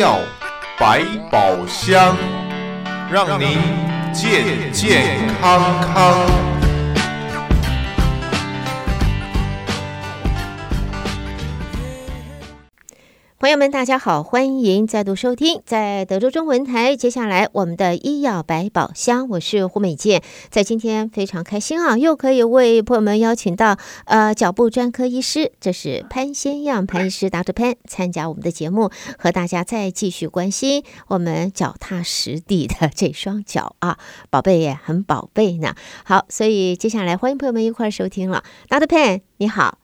药百宝箱，让您健健康康。朋友们，大家好，欢迎再度收听在德州中文台。接下来，我们的医药百宝箱，我是胡美健。在今天非常开心啊，又可以为朋友们邀请到呃脚部专科医师，这是潘先样潘医师，Dr. Pan 参加我们的节目，和大家再继续关心我们脚踏实地的这双脚啊，宝贝也很宝贝呢。好，所以接下来欢迎朋友们一块儿收听了，Dr. Pan 你好。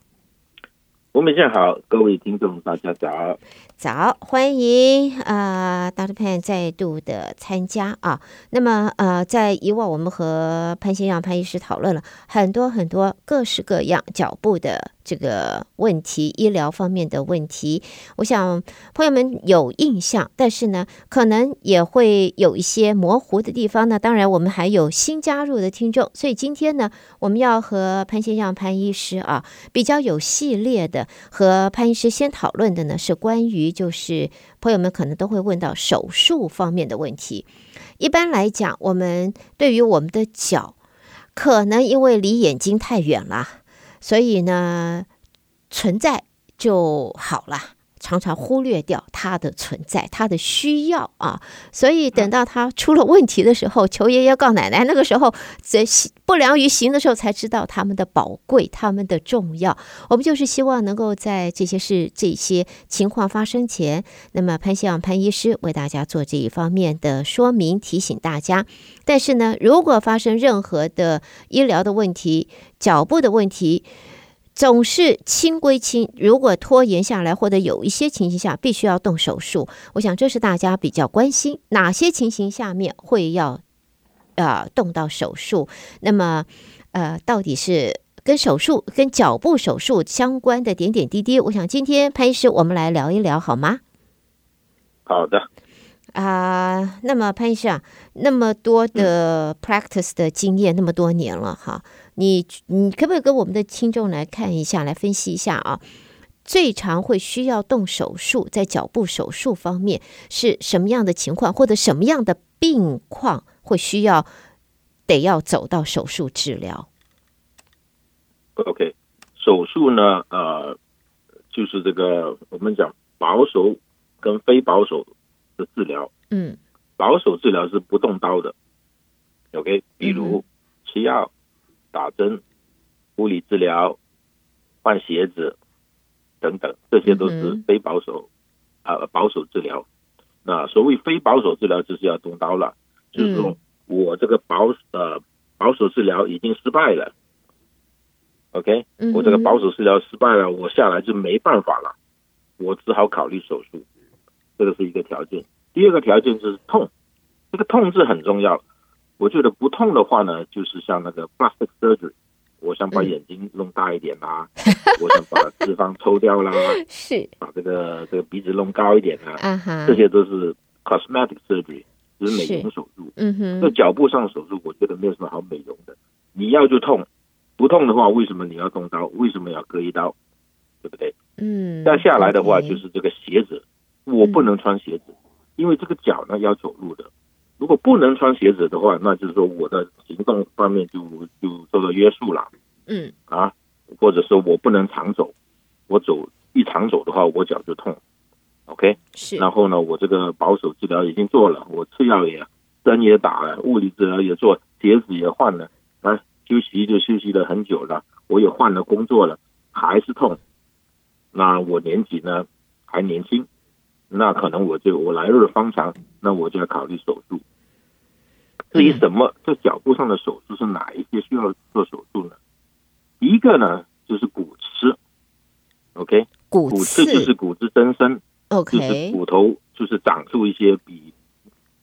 我们下好，各位听众，大家早。早，欢迎啊、呃、Dr. Pan 再度的参加啊。那么呃，在以往我们和潘先生潘医师讨论了很多很多各式各样脚步的。这个问题，医疗方面的问题，我想朋友们有印象，但是呢，可能也会有一些模糊的地方呢。当然，我们还有新加入的听众，所以今天呢，我们要和潘先生潘医师啊，比较有系列的和潘医师先讨论的呢，是关于就是朋友们可能都会问到手术方面的问题。一般来讲，我们对于我们的脚，可能因为离眼睛太远了。所以呢，存在就好了。常常忽略掉它的存在，它的需要啊，所以等到他出了问题的时候，求爷爷告奶奶，那个时候在不良于行的时候，才知道他们的宝贵，他们的重要。我们就是希望能够在这些事、这些情况发生前，那么潘希望潘医师为大家做这一方面的说明，提醒大家。但是呢，如果发生任何的医疗的问题、脚部的问题，总是轻归轻，如果拖延下来，或者有一些情形下必须要动手术，我想这是大家比较关心哪些情形下面会要呃动到手术。那么呃，到底是跟手术、跟脚部手术相关的点点滴滴，我想今天潘医师我们来聊一聊好吗？好的。啊、呃，那么潘医师啊，那么多的 practice 的经验，嗯、那么多年了哈。你你可不可以跟我们的听众来看一下，来分析一下啊？最常会需要动手术，在脚部手术方面是什么样的情况，或者什么样的病况会需要得要走到手术治疗？OK，手术呢，呃，就是这个我们讲保守跟非保守的治疗。嗯，保守治疗是不动刀的。OK，比如吃药。打针、物理治疗、换鞋子等等，这些都是非保守啊、呃、保守治疗。那所谓非保守治疗，就是要动刀了，就是说我这个保呃保守治疗已经失败了。OK，我这个保守治疗失败了，我下来就没办法了，我只好考虑手术。这个是一个条件。第二个条件就是痛，这个痛是很重要。我觉得不痛的话呢，就是像那个 plastic surgery，我想把眼睛弄大一点啦，嗯、我想把脂肪抽掉啦，是把这个这个鼻子弄高一点啦，啊、哈这些都是 cosmetic surgery，就是美容手术。嗯哼，那脚部上手术，我觉得没有什么好美容的。你要就痛，不痛的话，为什么你要动刀？为什么要割一刀？对不对？嗯。再下来的话，就是这个鞋子，我不能穿鞋子，嗯、因为这个脚呢要走路的。如果不能穿鞋子的话，那就是说我的行动方面就就受到约束了。嗯啊，或者说我不能常走，我走一常走的话，我脚就痛。OK，是。然后呢，我这个保守治疗已经做了，我吃药也针也打了，物理治疗也做，鞋子也换了，啊，休息就休息了很久了，我也换了工作了，还是痛。那我年纪呢还年轻。那可能我就我来日方长，那我就要考虑手术。至于什么这脚部上的手术是哪一些需要做手术呢？一个呢就是骨刺，OK，骨刺就是骨质增生，OK，就是骨头就是长出一些比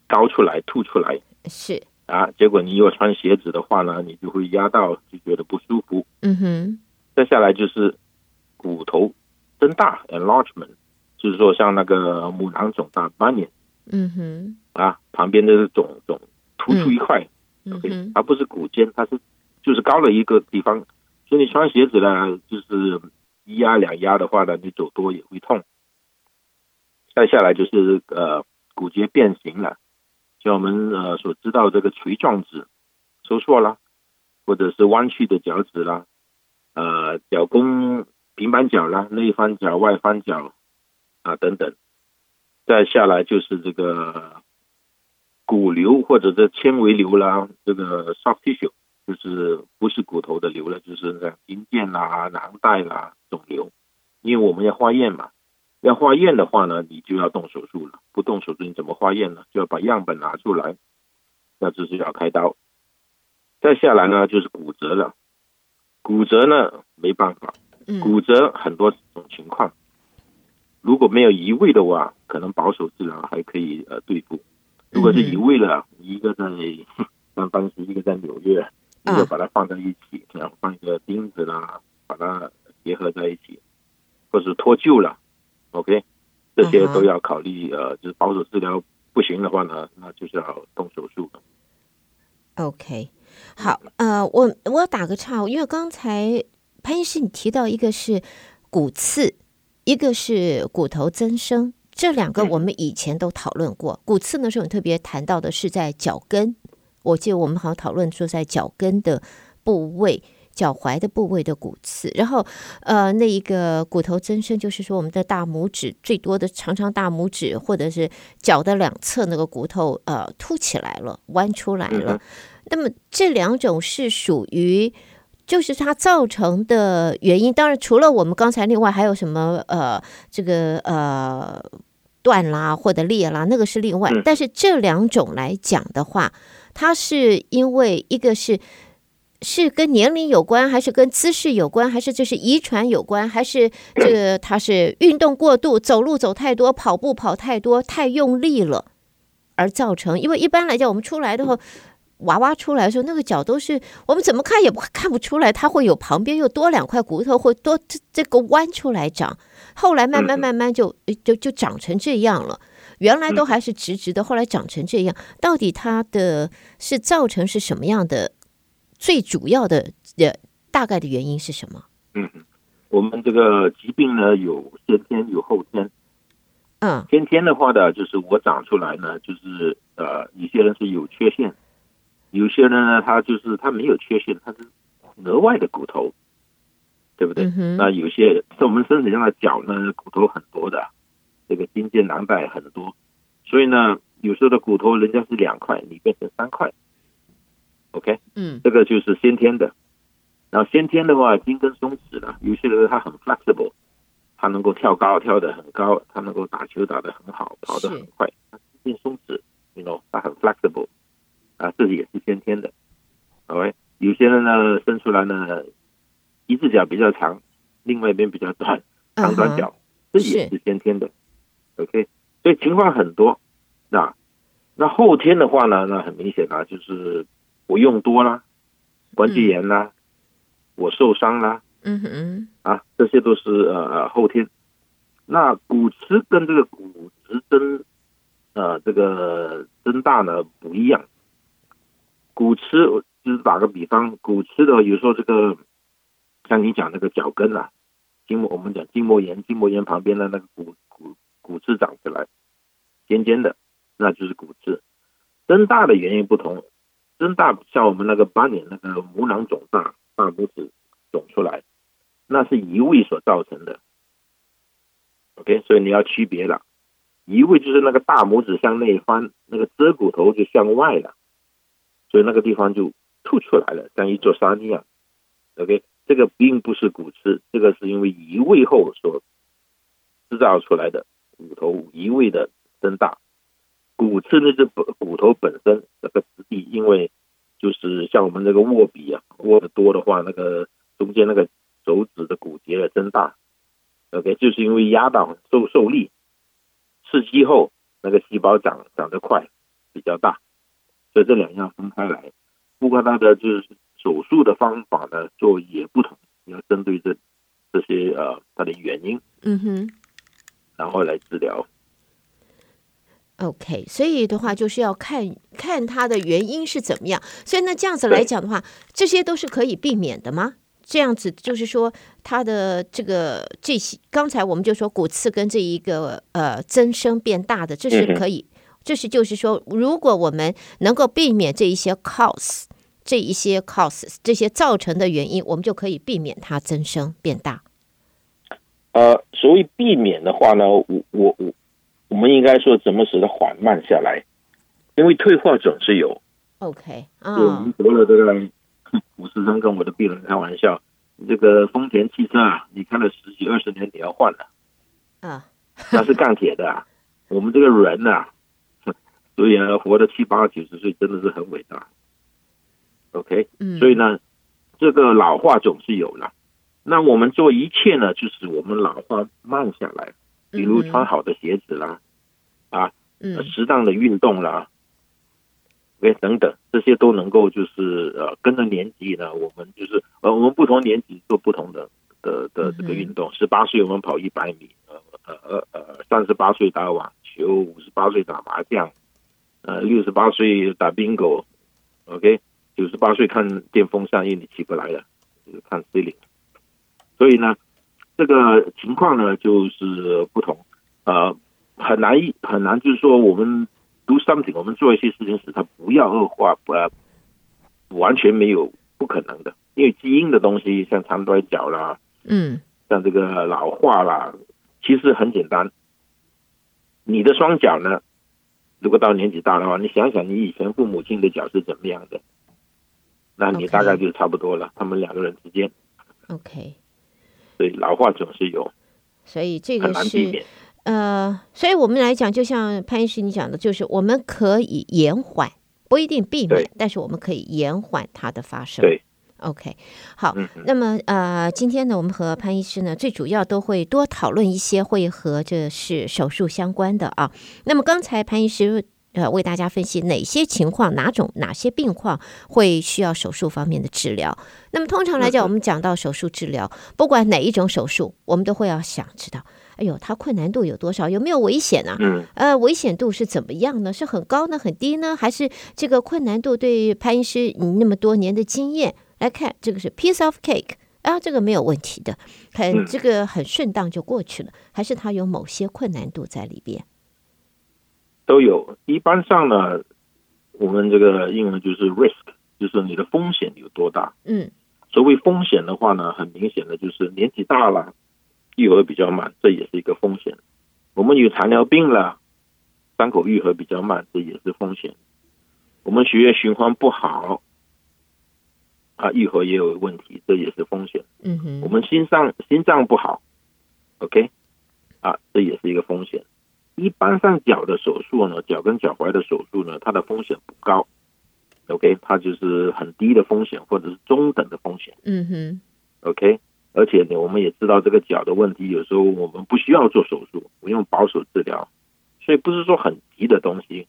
高出来凸出来，是啊，结果你如果穿鞋子的话呢，你就会压到，就觉得不舒服。嗯哼，再下来就是骨头增大，enlargement。就是说，像那个母囊肿大，bunion，嗯哼，啊，旁边的肿肿突出一块，嗯。哼，而不是骨尖，它是就是高了一个地方，所以你穿鞋子呢，就是一压两压的话呢，你走多也会痛。再下来就是呃骨节变形了，像我们呃所知道这个锤状指收缩啦，或者是弯曲的脚趾啦，呃脚弓平板脚啦，内翻脚、外翻脚啊等等。再下来就是这个骨瘤或者这纤维瘤啦，这个 soft tissue 就是不是骨头的瘤了，就是像筋腱啦、囊袋啦肿瘤。因为我们要化验嘛，要化验的话呢，你就要动手术了。不动手术你怎么化验呢？就要把样本拿出来，那就是要开刀。再下来呢，就是骨折了。骨折呢，没办法，骨折很多种情况。如果没有移位的话，可能保守治疗还可以呃对付。如果是移位了，一个在 像当时一个在纽约，一个把它放在一起，然后放一个钉子啦，把它结合在一起。或是脱臼了，OK，这些都要考虑。Uh. 呃，就是保守治疗不行的话呢，那就是要动手术。OK，好，呃，我我要打个岔，因为刚才潘医师你提到一个是骨刺，一个是骨头增生，这两个我们以前都讨论过。嗯、骨刺呢，是我们特别谈到的是在脚跟，我记得我们好像讨论说在脚跟的部位。脚踝的部位的骨刺，然后呃，那一个骨头增生，就是说我们的大拇指最多的长长大拇指，或者是脚的两侧那个骨头呃凸起来了，弯出来了。嗯、那么这两种是属于，就是它造成的原因。当然，除了我们刚才另外还有什么呃，这个呃断啦或者裂啦，那个是另外。嗯、但是这两种来讲的话，它是因为一个是。是跟年龄有关，还是跟姿势有关，还是就是遗传有关，还是这个他是运动过度，走路走太多，跑步跑太多，太用力了而造成？因为一般来讲，我们出来的时候，娃娃出来的时候，那个脚都是我们怎么看也不看不出来，它会有旁边又多两块骨头，会多这这个弯出来长。后来慢慢慢慢就就就长成这样了。原来都还是直直的，后来长成这样，到底它的是造成是什么样的？最主要的呃，大概的原因是什么？嗯，我们这个疾病呢，有先天有后天。嗯，先天的话呢，就是我长出来呢，就是呃，有些人是有缺陷，有些人呢，他就是他没有缺陷，他是额外的骨头，对不对？嗯、那有些在我们身体上的脚呢，骨头很多的，这个筋腱囊袋很多，所以呢，有时候的骨头人家是两块，你变成三块。OK，嗯，这个就是先天的，然后先天的话，筋跟松弛了，有些人他很 flexible，他能够跳高跳得很高，他能够打球打得很好，跑得很快，他筋松弛，you know，他很 flexible，啊，这也是先天的。OK，有些人呢生出来呢，一只脚比较长，另外一边比较短，长短脚，这也是先天的。OK，所以情况很多，那那后天的话呢，那很明显啊，就是。我用多了，关节炎啦，嗯、我受伤啦，嗯哼，啊，这些都是呃后天。那骨刺跟这个骨质增，呃，这个增大呢不一样。骨刺就是打个比方，骨刺的有时候这个，像你讲那个脚跟啊，筋膜我们讲筋膜炎，筋膜炎旁边的那个骨骨骨刺长出来，尖尖的，那就是骨刺。增大的原因不同。增大像我们那个八年那个拇囊肿大，大拇指肿出来，那是移位所造成的。OK，所以你要区别了，移位就是那个大拇指向内翻，那个遮骨头就向外了，所以那个地方就凸出来了，像一座山一样。OK，这个并不是骨刺，这个是因为移位后所制造出来的骨头移位的增大。骨刺那是骨骨头本身那个质地，因为就是像我们这个握笔啊，握得多的话，那个中间那个手指的骨节的增大，OK，就是因为压到受受力，刺激后那个细胞长长得快，比较大，所以这两样分开来。不过它的就是手术的方法呢，做也不同，你要针对这这些呃它的原因，嗯哼，然后来治疗。OK，所以的话就是要看看它的原因是怎么样。所以那这样子来讲的话，这些都是可以避免的吗？这样子就是说，它的这个这些，刚才我们就说骨刺跟这一个呃增生变大的，这是可以，这是就是说，如果我们能够避免这一些 cause，这一些 causes 这些造成的原因，我们就可以避免它增生变大。呃，所谓避免的话呢，我我我，我们应该说怎么使它缓慢下来？因为退化总是有。OK，啊、oh.，我们得了这个。我时常跟我的病人开玩笑，这个丰田汽车啊，你开了十几二十年，你要换了啊，那是钢铁的啊。我们这个人呐、啊，所以啊，活到七八九十岁真的是很伟大。OK，嗯，所以呢，这个老化总是有了。那我们做一切呢，就是我们老化慢下来，比如穿好的鞋子啦，啊，嗯，适当的运动啦。喂，等等，这些都能够就是呃，跟着年纪呢，我们就是呃，我们不同年纪做不同的的的这个运动。十八岁我们跑一百米，呃呃呃呃，三十八岁打网球，五十八岁打麻将，呃，六十八岁打 bingo，OK，九十八岁看电风扇，因为你起不来了，就是看 ceiling。所以呢，这个情况呢就是不同，呃，很难很难，就是说我们。do something，我们做一些事情使它不要恶化，不要完全没有不可能的，因为基因的东西像长短脚啦，嗯，像这个老化啦，其实很简单。你的双脚呢，如果到年纪大的话，你想想你以前父母亲的脚是怎么样的，那你大概就差不多了。Okay. 他们两个人之间，OK，所以老化总是有，所以这个是。呃，所以我们来讲，就像潘医师你讲的，就是我们可以延缓，不一定避免，但是我们可以延缓它的发生。对，OK，好。嗯、那么呃，今天呢，我们和潘医师呢，最主要都会多讨论一些会和这是手术相关的啊。那么刚才潘医师呃为大家分析哪些情况、哪种、哪些病况会需要手术方面的治疗。那么通常来讲，我们讲到手术治疗，不管哪一种手术，我们都会要想知道。哎呦，它困难度有多少？有没有危险呢？嗯，呃，危险度是怎么样呢？是很高呢，很低呢？还是这个困难度对潘医师你那么多年的经验来看，这个是 piece of cake 啊，这个没有问题的，很这个很顺当就过去了，还是它有某些困难度在里边？都有。一般上呢，我们这个英文就是 risk，就是你的风险有多大。嗯，所谓风险的话呢，很明显的就是年纪大了。愈合比较慢，这也是一个风险。我们有糖尿病了，伤口愈合比较慢，这也是风险。我们血液循环不好，啊，愈合也有问题，这也是风险。嗯哼。我们心脏心脏不好，OK，啊，这也是一个风险。一般上脚的手术呢，脚跟脚踝的手术呢，它的风险不高，OK，它就是很低的风险或者是中等的风险。嗯哼，OK。而且呢，我们也知道这个脚的问题，有时候我们不需要做手术，我用保守治疗，所以不是说很急的东西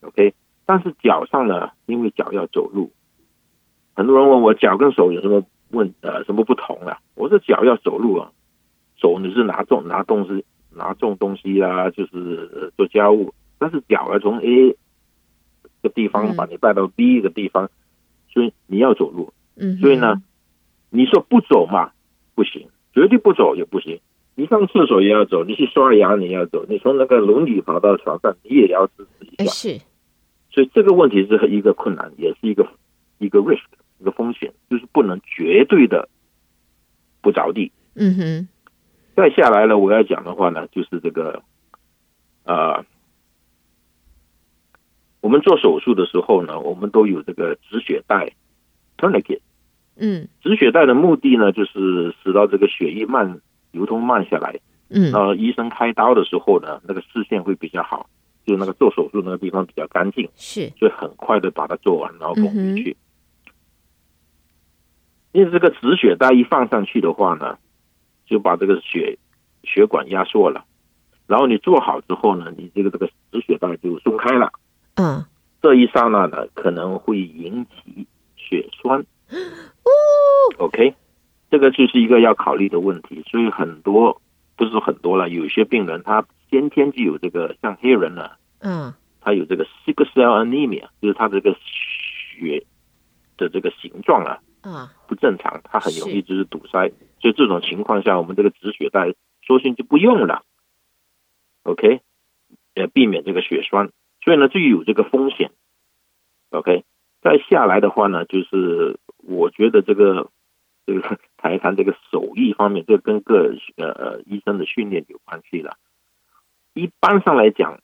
，OK。但是脚上呢，因为脚要走路，很多人问我脚跟手有什么问呃什么不同啊？我说脚要走路啊，手你是拿重拿东西拿重东西啊，就是做家务，但是脚要从 A 个地方把你带到 B 一个地方，所以你要走路，嗯，所以呢，你说不走嘛？不行，绝对不走也不行。你上厕所也要走，你去刷牙你要走，你从那个轮椅跑到床上，你也要支持一下。是，所以这个问题是一个困难，也是一个一个 risk，一个风险，就是不能绝对的不着地。嗯哼。再下来呢，我要讲的话呢，就是这个，呃，我们做手术的时候呢，我们都有这个止血带 tourniquet。嗯，止血带的目的呢，就是使到这个血液慢流通慢下来。嗯，然后医生开刀的时候呢，那个视线会比较好，就那个做手术那个地方比较干净，是，就很快的把它做完，然后缝回去。嗯。因为这个止血带一放上去的话呢，就把这个血血管压缩了，然后你做好之后呢，你这个这个止血带就松开了。嗯，这一刹那呢，可能会引起血栓。哦，OK，这个就是一个要考虑的问题，所以很多不是说很多了，有些病人他先天就有这个，像黑人呢，嗯，他有这个 sickle cell anemia，就是他这个血的这个形状啊，啊不正常，它很容易就是堵塞。所以这种情况下，我们这个止血带索性就不用了。OK，呃，避免这个血栓。所以呢，就有这个风险。OK，再下来的话呢，就是我觉得这个这个谈一谈这个手艺方面，这个跟个呃呃医生的训练有关系了。一般上来讲，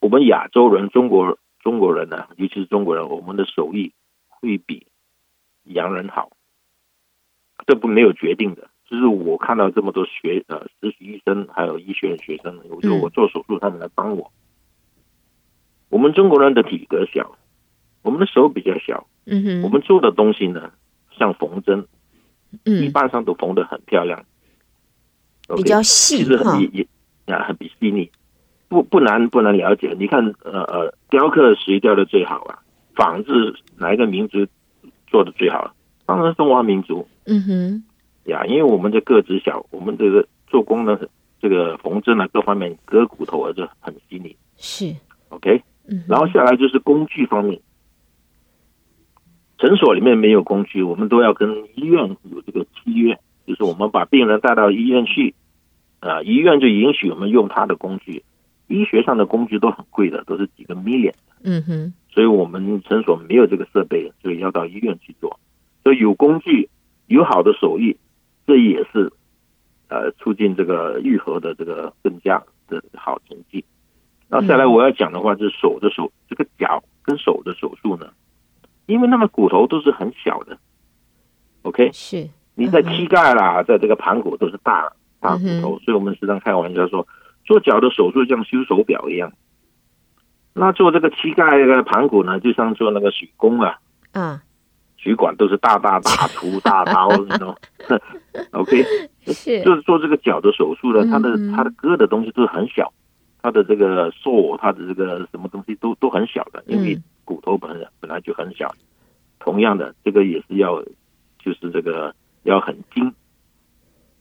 我们亚洲人、中国中国人呢，尤其是中国人，我们的手艺会比洋人好。这不没有决定的，就是我看到这么多学呃实习医生，还有医学院学生，我就我做手术，他们来帮我。我们中国人的体格小，我们的手比较小，嗯哼，我们做的东西呢，像缝针，嗯，一般上都缝的很漂亮，比较细，其实很也啊很比细腻，不不难不难了解。你看呃呃，雕刻谁雕的最好啊？仿制哪一个民族做的最好？当然中华民族，嗯哼，呀，因为我们的个子小，我们这个做工呢，这个缝针啊各方面割骨头啊这很细腻，是 OK。嗯，然后下来就是工具方面，诊所里面没有工具，我们都要跟医院有这个契约，就是我们把病人带到医院去，啊，医院就允许我们用他的工具。医学上的工具都很贵的，都是几个 million。嗯哼，所以我们诊所没有这个设备，所以要到医院去做。所以有工具，有好的手艺，这也是呃促进这个愈合的这个更加的好成绩。那再来我要讲的话，就是手的手，这个脚跟手的手术呢，因为那么骨头都是很小的，OK，是。你在膝盖啦，在这个盘骨都是大大骨头，所以我们时常开玩笑说，做脚的手术像修手表一样，那做这个膝盖的盘骨呢，就像做那个水工啊，嗯，水管都是大大大粗大刀那种，OK，是，就是做这个脚的手术呢，它的它的割的东西都是很小。它的这个受，它的这个什么东西都都很小的，因为骨头本来本来就很小。同样的，这个也是要，就是这个要很精。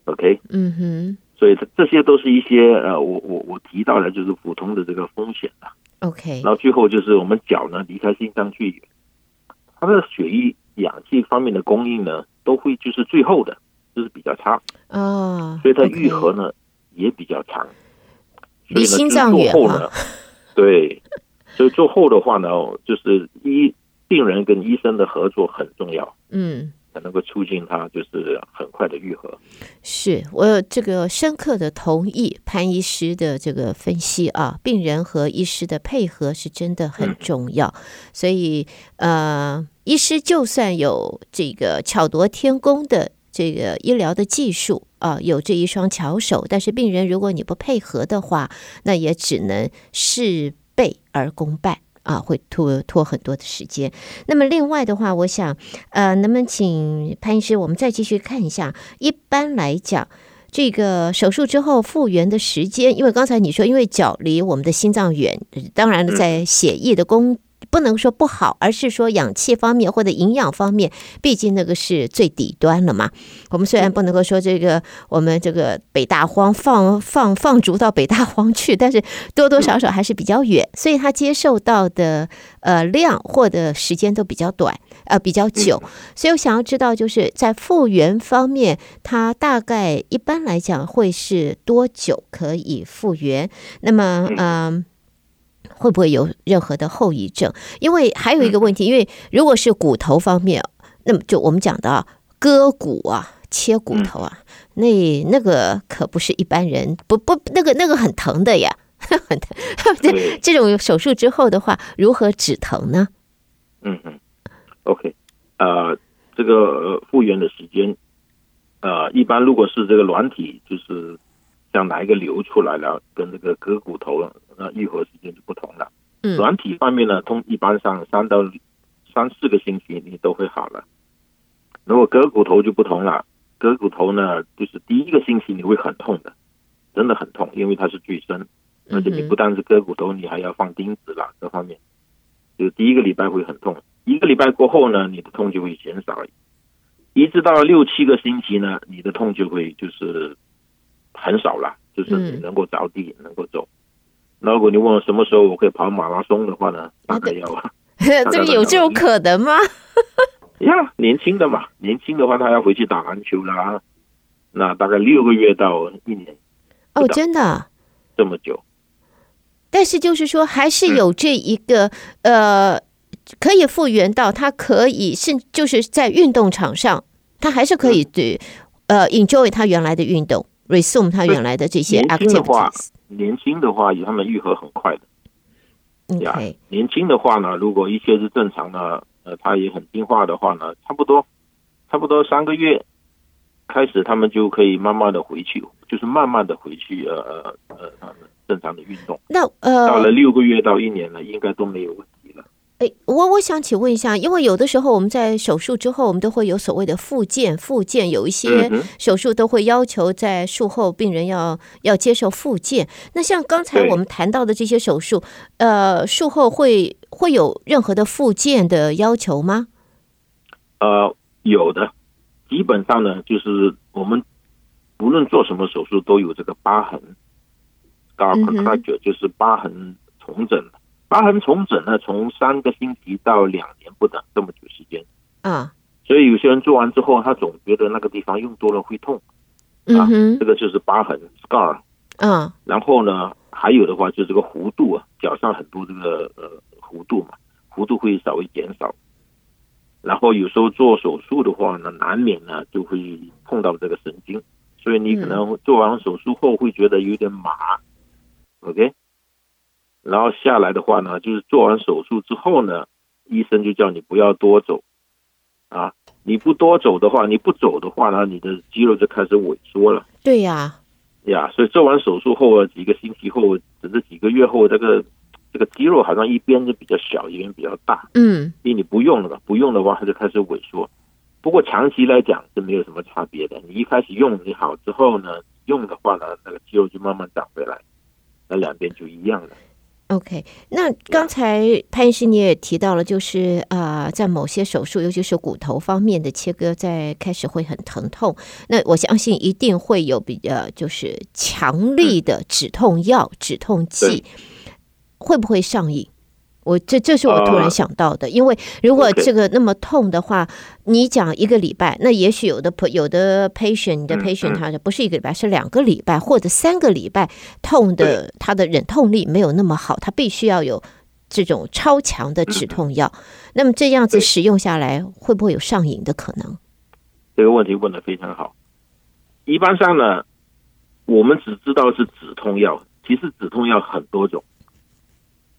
OK，嗯哼，所以这这些都是一些呃，我我我提到的，就是普通的这个风险啊。OK，然后最后就是我们脚呢离开心脏去远，它的血液、氧气方面的供应呢，都会就是最后的，就是比较差。啊，所以它愈合呢也比较长。离心脏远啊，对，所以做后的话呢，就是医病人跟医生的合作很重要，嗯，才能够促进它就是很快的愈合。是我有这个深刻的同意潘医师的这个分析啊，病人和医师的配合是真的很重要，嗯、所以呃，医师就算有这个巧夺天工的。这个医疗的技术啊，有这一双巧手，但是病人如果你不配合的话，那也只能事倍而功半啊，会拖拖很多的时间。那么另外的话，我想呃，能不能请潘医师，我们再继续看一下？一般来讲，这个手术之后复原的时间，因为刚才你说，因为脚离我们的心脏远，当然了，在血液的供。不能说不好，而是说氧气方面或者营养方面，毕竟那个是最底端了嘛。我们虽然不能够说这个我们这个北大荒放 放放逐到北大荒去，但是多多少少还是比较远，所以他接受到的呃量或者时间都比较短，呃比较久。所以我想要知道，就是在复原方面，它大概一般来讲会是多久可以复原？那么嗯。呃会不会有任何的后遗症？因为还有一个问题，因为如果是骨头方面，那么就我们讲的割骨啊、切骨头啊，那那个可不是一般人不不那个那个很疼的呀，很疼。这这种手术之后的话，如何止疼呢？嗯嗯，OK，呃，这个复原的时间，呃，一般如果是这个软体，就是。像哪一个流出来了，跟这个割骨头，那愈合时间就不同了。嗯，软体方面呢，通一般上三到三四个星期你都会好了。如果割骨头就不同了，割骨头呢，就是第一个星期你会很痛的，真的很痛，因为它是最深，而且你不但是割骨头，你还要放钉子了，各方面，就第一个礼拜会很痛。一个礼拜过后呢，你的痛就会减少，一直到六七个星期呢，你的痛就会就是。很少了，就是你能够着地，嗯、能够走。那如果你问我什么时候我可以跑马拉松的话呢？大概要，这个有这种可能吗？呀，年轻的嘛，年轻的话他要回去打篮球啦，那大概六个月到一年。哦，真的这么久？但是就是说，还是有这一个、嗯、呃，可以复原到他可以是就是在运动场上，他还是可以对、嗯、呃 enjoy 他原来的运动，resume 他原来的这些 activities。年轻的话，他们愈合很快的。OK，年轻的话呢，如果一切是正常的，呃，他也很听话的话呢，差不多，差不多三个月开始，他们就可以慢慢的回去，就是慢慢的回去，呃呃呃，他们正常的运动。那呃，到了六个月到一年了，应该都没有问题。哎，我我想请问一下，因为有的时候我们在手术之后，我们都会有所谓的复健，复健有一些手术都会要求在术后病人要要接受复健。那像刚才我们谈到的这些手术，呃，术后会会有任何的复健的要求吗？呃，有的，基本上呢，就是我们无论做什么手术，都有这个疤痕，scar fracture 就是疤痕重整。疤痕重整呢，从三个星期到两年不等，这么久时间。啊，所以有些人做完之后，他总觉得那个地方用多了会痛。啊，这个就是疤痕 scar。嗯，然后呢，还有的话就是这个弧度啊，脚上很多这个呃弧度嘛，弧度会稍微减少。然后有时候做手术的话呢，难免呢就会碰到这个神经，所以你可能做完手术后会觉得有点麻。OK。然后下来的话呢，就是做完手术之后呢，医生就叫你不要多走，啊，你不多走的话，你不走的话呢，你的肌肉就开始萎缩了。对呀，呀，所以做完手术后啊几个星期后，甚至几个月后，这个这个肌肉好像一边就比较小，一边比较大。嗯，因为你不用了嘛，不用的话，它就开始萎缩。不过长期来讲是没有什么差别的。你一开始用你好之后呢，用的话呢，那个肌肉就慢慢长回来，那两边就一样了。OK，那刚才潘医师你也提到了，就是啊、呃，在某些手术，尤其是骨头方面的切割，在开始会很疼痛。那我相信一定会有比较，就是强力的止痛药、止痛剂，会不会上瘾？我这这是我突然想到的，因为如果这个那么痛的话，你讲一个礼拜，那也许有的有的 patient，你的 patient 他不是一个礼拜，是两个礼拜或者三个礼拜痛的，他的忍痛力没有那么好，他必须要有这种超强的止痛药。那么这样子使用下来，会不会有上瘾的可能？这个问题问的非常好。一般上呢，我们只知道是止痛药，其实止痛药很多种。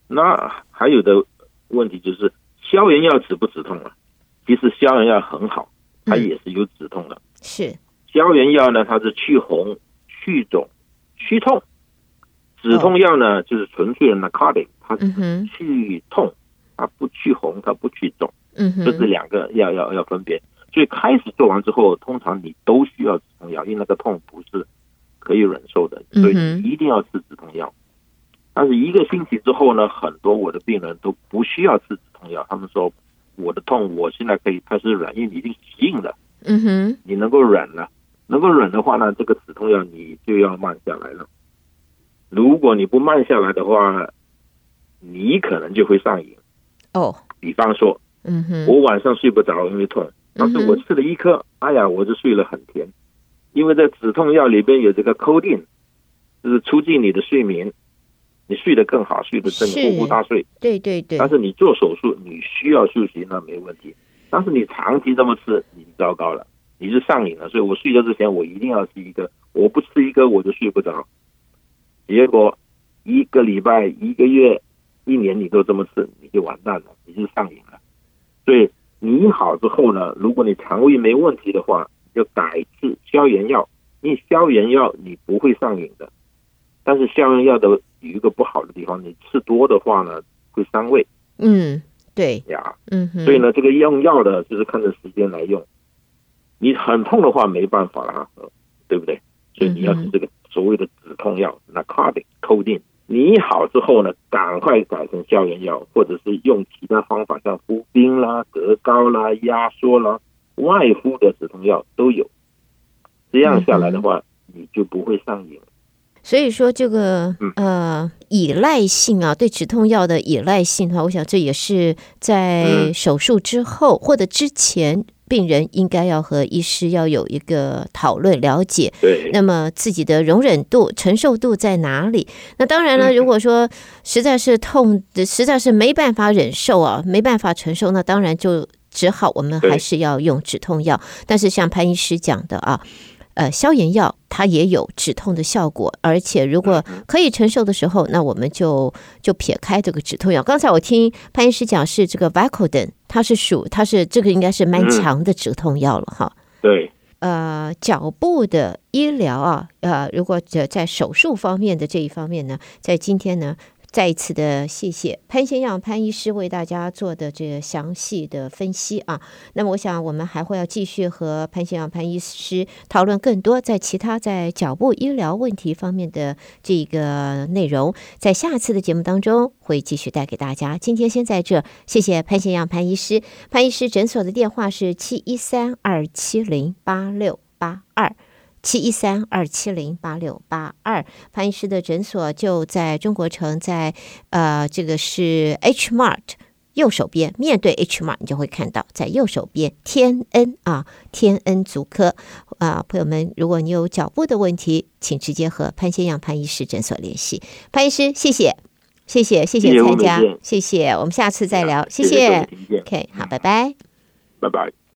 那还有的问题就是消炎药止不止痛啊？其实消炎药很好，它也是有止痛的。嗯、是消炎药呢，它是去红、去肿、去痛；止痛药呢，就是纯粹的 narcotic，它是去痛，它不去红，它不去肿。嗯哼，这是两个要要要分别。所以开始做完之后，通常你都需要止痛药，因为那个痛不是可以忍受的，所以一定要吃止痛药。但是一个星期之后呢，很多我的病人都不需要吃止痛药。他们说，我的痛我现在可以开始忍，因为你已经适应了。嗯哼，你能够忍了，能够忍的话呢，这个止痛药你就要慢下来了。如果你不慢下来的话，你可能就会上瘾。哦，比方说，嗯哼，我晚上睡不着，因为痛，但是我吃了一颗，哎呀，我就睡了很甜，因为在止痛药里边有这个 codeine，就是促进你的睡眠。你睡得更好，睡得真呼呼大睡。对对对。但是你做手术，你需要休息，那没问题。但是你长期这么吃，你糟糕了，你是上瘾了。所以我睡觉之前，我一定要吃一个，我不吃一个我就睡不着。结果一个礼拜、一个月、一年你都这么吃，你就完蛋了，你就上瘾了。所以你好之后呢，如果你肠胃没问题的话，就改吃消炎药。因为消炎药你不会上瘾的。但是消炎药的有一个不好的地方，你吃多的话呢，会伤胃。嗯，对呀，嗯，所以呢，这个用药的就是看着时间来用。你很痛的话没办法了，对不对？所以你要吃这个所谓的止痛药，那 narcotic codeine，你好之后呢，赶快改成消炎药，或者是用其他方法，像敷冰啦、隔膏啦、压缩啦、外敷的止痛药都有。这样下来的话，嗯、你就不会上瘾。所以说这个呃依赖性啊，对止痛药的依赖性的话，我想这也是在手术之后或者之前。病人应该要和医师要有一个讨论了解，对，那么自己的容忍度、承受度在哪里？那当然了，如果说实在是痛的，实在是没办法忍受啊，没办法承受，那当然就只好我们还是要用止痛药。但是像潘医师讲的啊。呃，消炎药它也有止痛的效果，而且如果可以承受的时候，那我们就就撇开这个止痛药。刚才我听潘医师讲是这个 Vicodin，它是属它是这个应该是蛮强的止痛药了哈。对，呃，脚部的医疗啊，呃，如果在手术方面的这一方面呢，在今天呢。再一次的谢谢潘先耀潘医师为大家做的这个详细的分析啊。那么我想我们还会要继续和潘先耀潘医师讨论更多在其他在脚部医疗问题方面的这个内容，在下次的节目当中会继续带给大家。今天先在这，谢谢潘先耀潘医师。潘医师诊所的电话是七一三二七零八六八二。七一三二七零八六八二，潘医师的诊所就在中国城，在呃，这个是 H Mart 右手边，面对 H Mart 你就会看到，在右手边天恩啊，天恩足科。啊，朋友们，如果你有脚部的问题，请直接和潘先阳潘医师诊所联系。潘医师，谢谢，谢谢，谢谢参加，谢谢，我们下次再聊，谢谢，谢谢 OK，好，拜拜，拜拜。